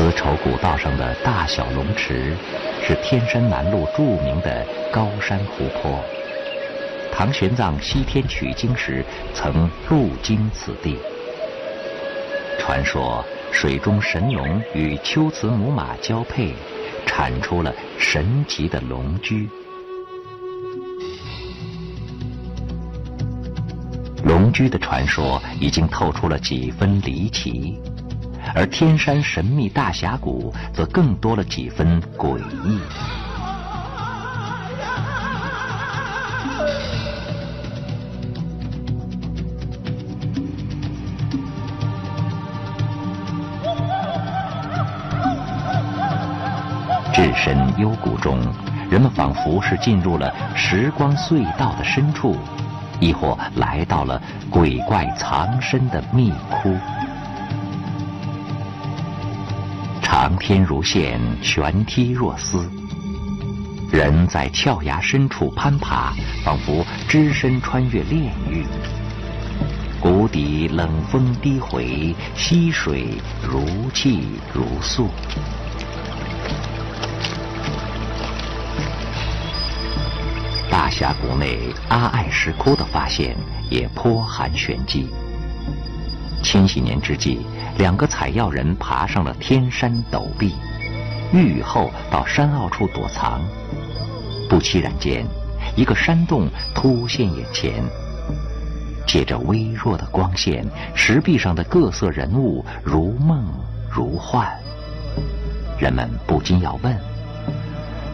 丝绸古道上的大小龙池，是天山南麓著名的高山湖泊。唐玄奘西天取经时曾路经此地。传说水中神龙与龟兹母马交配，产出了神奇的龙驹。龙驹的传说已经透出了几分离奇。而天山神秘大峡谷则更多了几分诡异。置身幽谷中，人们仿佛是进入了时光隧道的深处，亦或来到了鬼怪藏身的密窟。长天如线，悬梯若丝。人在峭崖深处攀爬，仿佛只身穿越炼狱。谷底冷风低回，溪水如泣如诉。大峡谷内阿爱石窟的发现也颇含玄机。千禧年之际。两个采药人爬上了天山陡壁，遇雨后到山坳处躲藏。不期然间，一个山洞突现眼前。借着微弱的光线，石壁上的各色人物如梦如幻。人们不禁要问：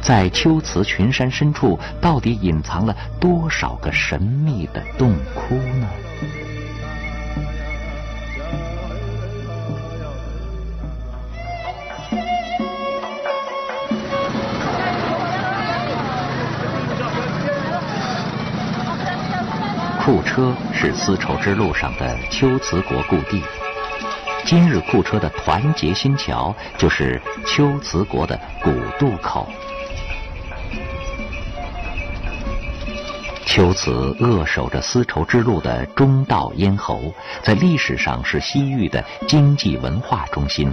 在秋瓷群山深处，到底隐藏了多少个神秘的洞窟呢？车是丝绸之路上的龟兹国故地，今日库车的团结新桥就是龟兹国的古渡口。龟兹扼守着丝绸之路的中道咽喉，在历史上是西域的经济文化中心。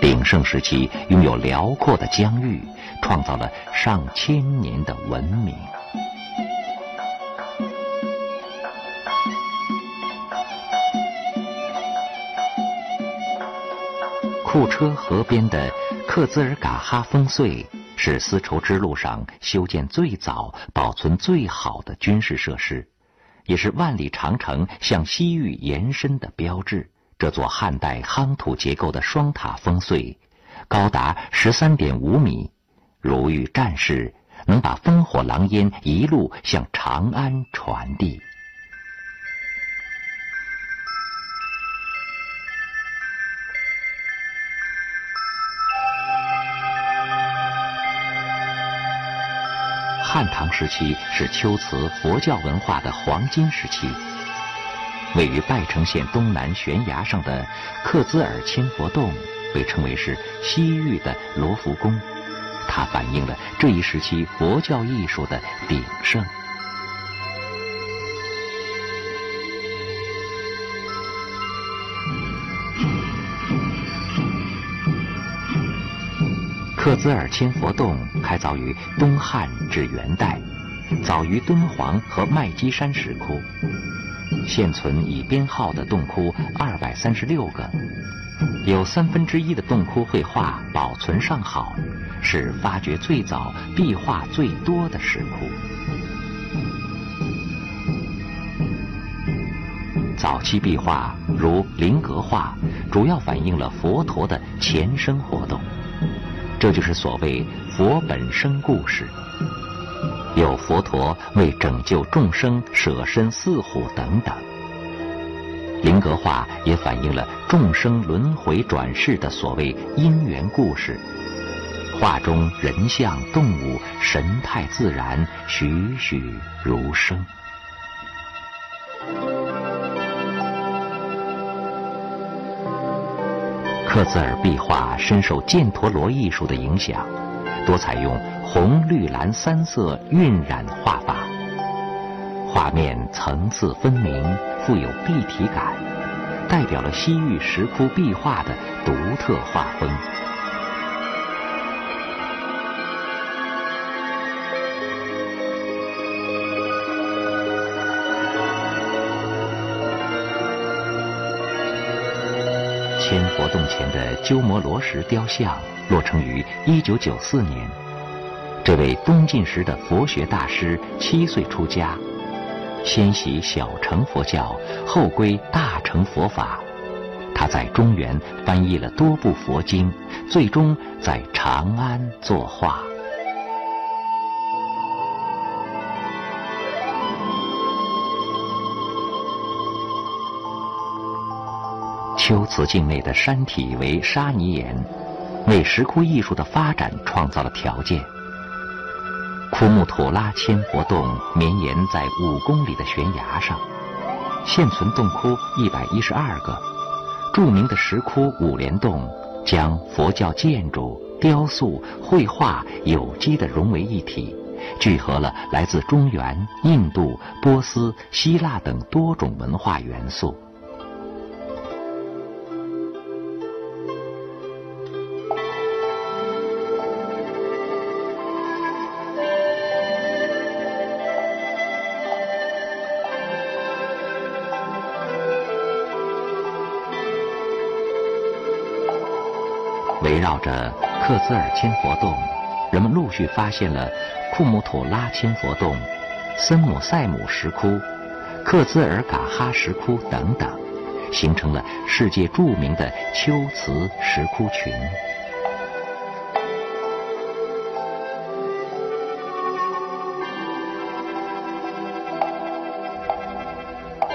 鼎盛时期拥有辽阔的疆域，创造了上千年的文明。库车河边的克孜尔嘎哈烽燧是丝绸之路上修建最早、保存最好的军事设施，也是万里长城向西域延伸的标志。这座汉代夯土结构的双塔烽燧，高达十三点五米，如遇战事，能把烽火狼烟一路向长安传递。汉唐时期是龟兹佛教文化的黄金时期。位于拜城县东南悬崖上的克孜尔千佛洞，被称为是西域的罗浮宫，它反映了这一时期佛教艺术的鼎盛。克孜尔千佛洞开凿于东汉至元代，早于敦煌和麦积山石窟。现存已编号的洞窟二百三十六个，有三分之一的洞窟绘画保存尚好，是发掘最早、壁画最多的石窟。早期壁画如菱格画，主要反映了佛陀的前生活动。这就是所谓佛本生故事，有佛陀为拯救众生舍身饲虎等等。灵格画也反映了众生轮回转世的所谓因缘故事，画中人像、动物神态自然，栩栩如生。克孜尔壁画深受犍陀罗艺术的影响，多采用红、绿、蓝三色晕染画法，画面层次分明，富有立体感，代表了西域石窟壁画的独特画风。天佛洞前的鸠摩罗什雕像落成于一九九四年。这位东晋时的佛学大师七岁出家，先习小乘佛教，后归大乘佛法。他在中原翻译了多部佛经，最终在长安作画。秋瓷境内的山体为沙泥岩，为石窟艺术的发展创造了条件。库木土拉千佛洞绵延在五公里的悬崖上，现存洞窟一百一十二个。著名的石窟五莲洞将佛教建筑、雕塑、绘画有机地融为一体，聚合了来自中原、印度、波斯、希腊等多种文化元素。绕着克孜尔千佛洞，人们陆续发现了库姆吐拉千佛洞、森姆塞姆石窟、克孜尔嘎哈石窟等等，形成了世界著名的秋瓷石窟群。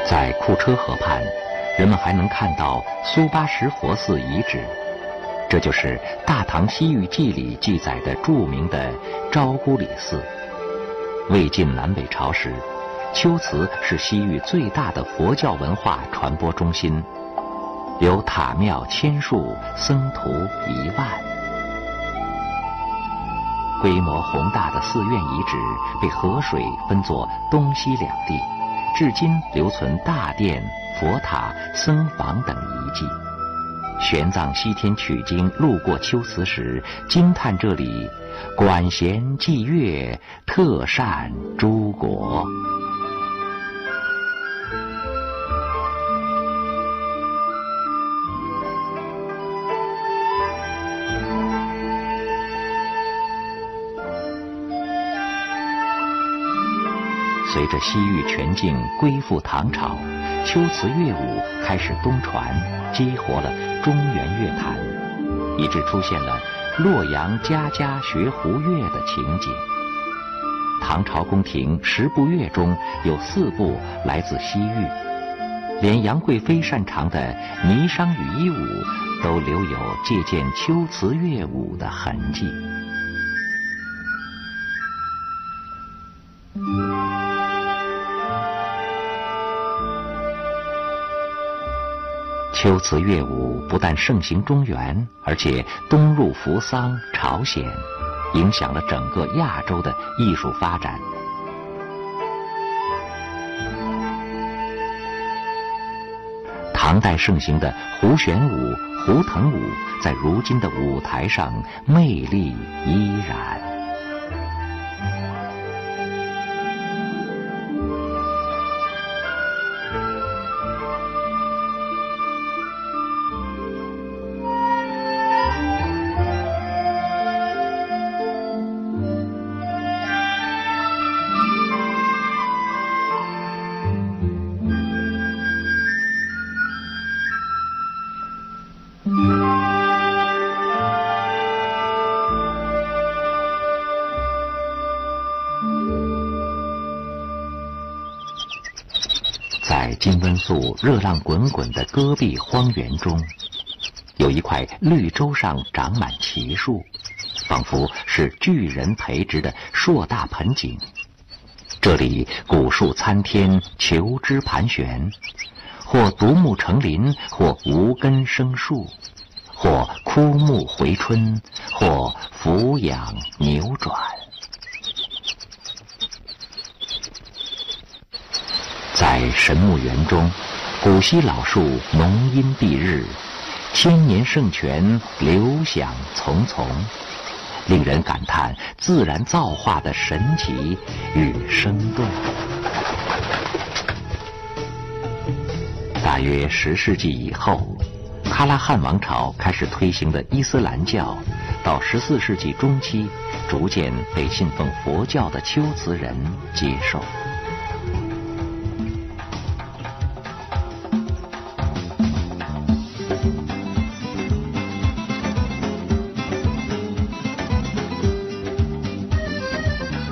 在库车河畔，人们还能看到苏巴什佛寺遗址。这就是《大唐西域记》里记载的著名的昭孤里寺。魏晋南北朝时，龟兹是西域最大的佛教文化传播中心，有塔庙千数，僧徒一万。规模宏大的寺院遗址被河水分作东西两地，至今留存大殿、佛塔、僧房等遗迹。玄奘西天取经路过秋瓷时，惊叹这里管弦霁乐，特善诸国。随着西域全境归附唐朝，秋瓷乐舞开始东传，激活了。中原乐坛，以致出现了洛阳家家学胡乐的情景。唐朝宫廷十部乐中有四部来自西域，连杨贵妃擅长的霓裳羽衣舞都留有借鉴秋词乐舞的痕迹。秋词乐舞不但盛行中原，而且东入扶桑、朝鲜，影响了整个亚洲的艺术发展。唐代盛行的胡旋舞、胡腾舞，在如今的舞台上魅力依然。在金温宿热浪滚滚的戈壁荒原中，有一块绿洲上长满奇树，仿佛是巨人培植的硕大盆景。这里古树参天，求枝盘旋，或独木成林，或无根生树，或枯木回春，或俯仰扭转。在神木园中，古稀老树浓荫蔽日，千年圣泉流响淙淙，令人感叹自然造化的神奇与生动。大约十世纪以后，喀拉汗王朝开始推行的伊斯兰教，到十四世纪中期，逐渐被信奉佛教的龟兹人接受。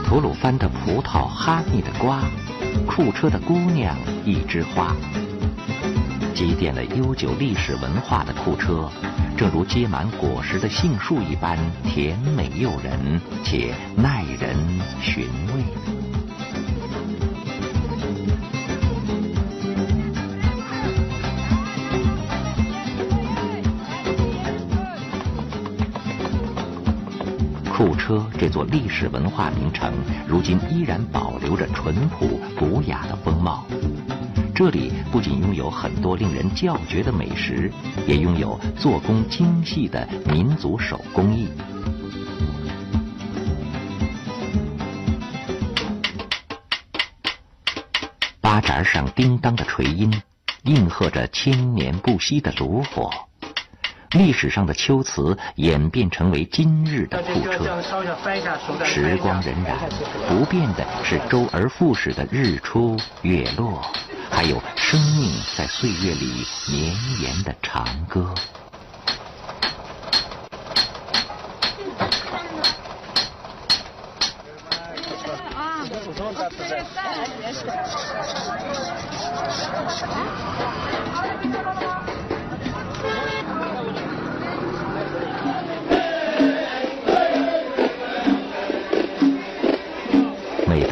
吐鲁番的葡萄，哈密的瓜，库车的姑娘一枝花。积淀了悠久历史文化的库车，正如结满果实的杏树一般甜美诱人，且耐人寻味。库车这座历史文化名城，如今依然保留着淳朴古雅的风貌。这里不仅拥有很多令人叫绝的美食，也拥有做工精细的民族手工艺。八盏上叮当的锤音，应和着千年不息的炉火。历史上的秋瓷演变成为今日的库车，时光荏苒，不变的是周而复始的日出月落，还有生命在岁月里绵延的长歌。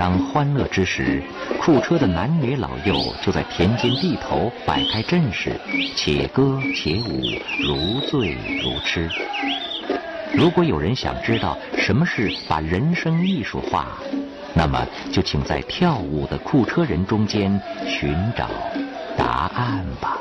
当欢乐之时，库车的男女老幼就在田间地头摆开阵势，且歌且舞，如醉如痴。如果有人想知道什么是把人生艺术化，那么就请在跳舞的库车人中间寻找答案吧。